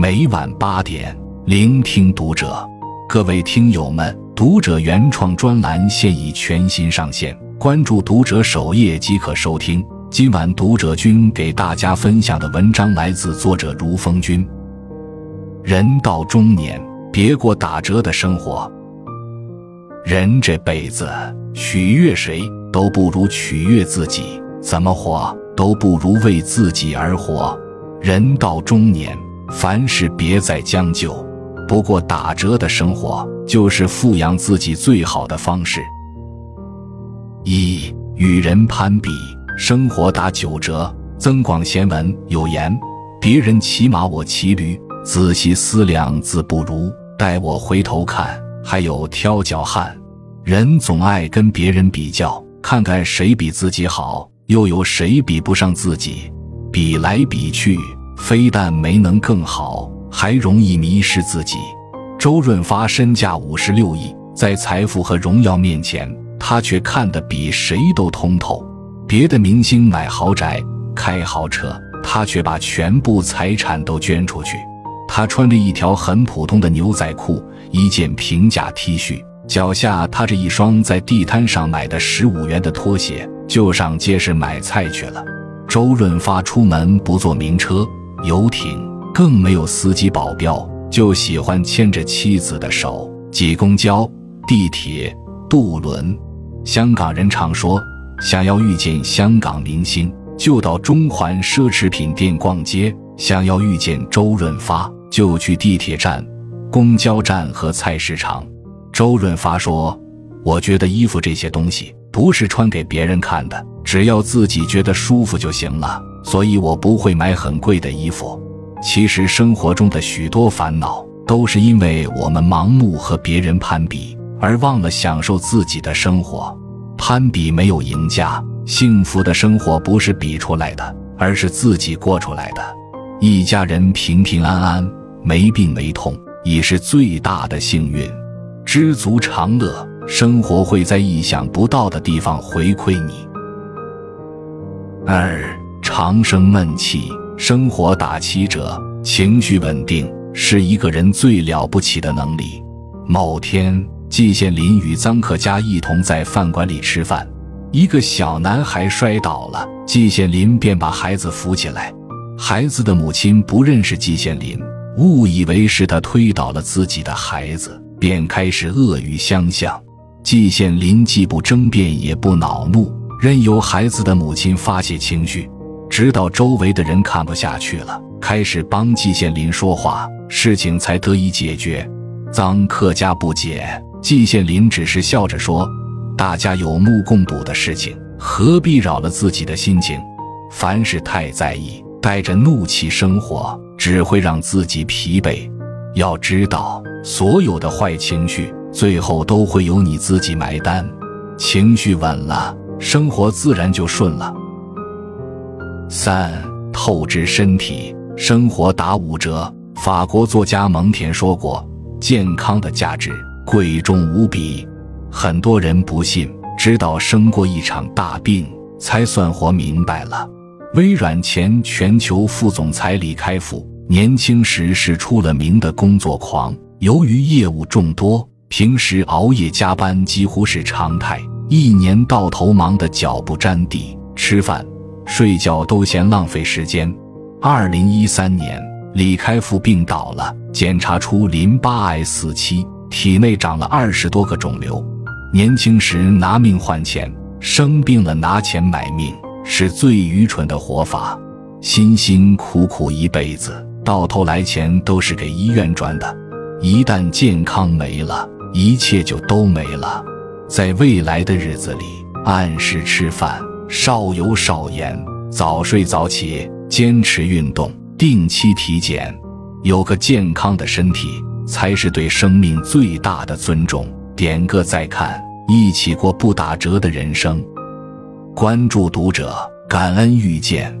每晚八点，聆听读者。各位听友们，读者原创专栏现已全新上线，关注读者首页即可收听。今晚读者君给大家分享的文章来自作者如风君。人到中年，别过打折的生活。人这辈子，取悦谁都不如取悦自己，怎么活都不如为自己而活。人到中年，凡事别再将就，不过打折的生活就是富养自己最好的方式。一与人攀比。生活打九折。增广贤文有言：“别人骑马，我骑驴。仔细思量，自不如。待我回头看，还有挑脚汉。”人总爱跟别人比较，看看谁比自己好，又有谁比不上自己。比来比去，非但没能更好，还容易迷失自己。周润发身价五十六亿，在财富和荣耀面前，他却看得比谁都通透。别的明星买豪宅、开豪车，他却把全部财产都捐出去。他穿着一条很普通的牛仔裤，一件平价 T 恤，脚下踏着一双在地摊上买的十五元的拖鞋，就上街市买菜去了。周润发出门不坐名车、游艇，更没有司机保镖，就喜欢牵着妻子的手挤公交、地铁、渡轮。香港人常说。想要遇见香港明星，就到中环奢侈品店逛街；想要遇见周润发，就去地铁站、公交站和菜市场。周润发说：“我觉得衣服这些东西不是穿给别人看的，只要自己觉得舒服就行了。所以我不会买很贵的衣服。”其实生活中的许多烦恼，都是因为我们盲目和别人攀比，而忘了享受自己的生活。攀比没有赢家，幸福的生活不是比出来的，而是自己过出来的。一家人平平安安，没病没痛，已是最大的幸运。知足常乐，生活会在意想不到的地方回馈你。二长生闷气，生活打七折，情绪稳定是一个人最了不起的能力。某天。季羡林与臧克家一同在饭馆里吃饭，一个小男孩摔倒了，季羡林便把孩子扶起来。孩子的母亲不认识季羡林，误以为是他推倒了自己的孩子，便开始恶语相向。季羡林既不争辩，也不恼怒，任由孩子的母亲发泄情绪，直到周围的人看不下去了，开始帮季羡林说话，事情才得以解决。臧克家不解。季羡林只是笑着说：“大家有目共睹的事情，何必扰了自己的心情？凡事太在意，带着怒气生活，只会让自己疲惫。要知道，所有的坏情绪，最后都会由你自己买单。情绪稳了，生活自然就顺了。”三透支身体，生活打五折。法国作家蒙田说过：“健康的价值。”贵重无比，很多人不信，直到生过一场大病，才算活明白了。微软前全球副总裁李开复年轻时是出了名的工作狂，由于业务众多，平时熬夜加班几乎是常态，一年到头忙得脚不沾地，吃饭、睡觉都嫌浪费时间。二零一三年，李开复病倒了，检查出淋巴癌四期。体内长了二十多个肿瘤，年轻时拿命换钱，生病了拿钱买命，是最愚蠢的活法。辛辛苦苦一辈子，到头来钱都是给医院赚的。一旦健康没了，一切就都没了。在未来的日子里，按时吃饭，少油少盐，早睡早起，坚持运动，定期体检，有个健康的身体。才是对生命最大的尊重。点个再看，一起过不打折的人生。关注读者，感恩遇见。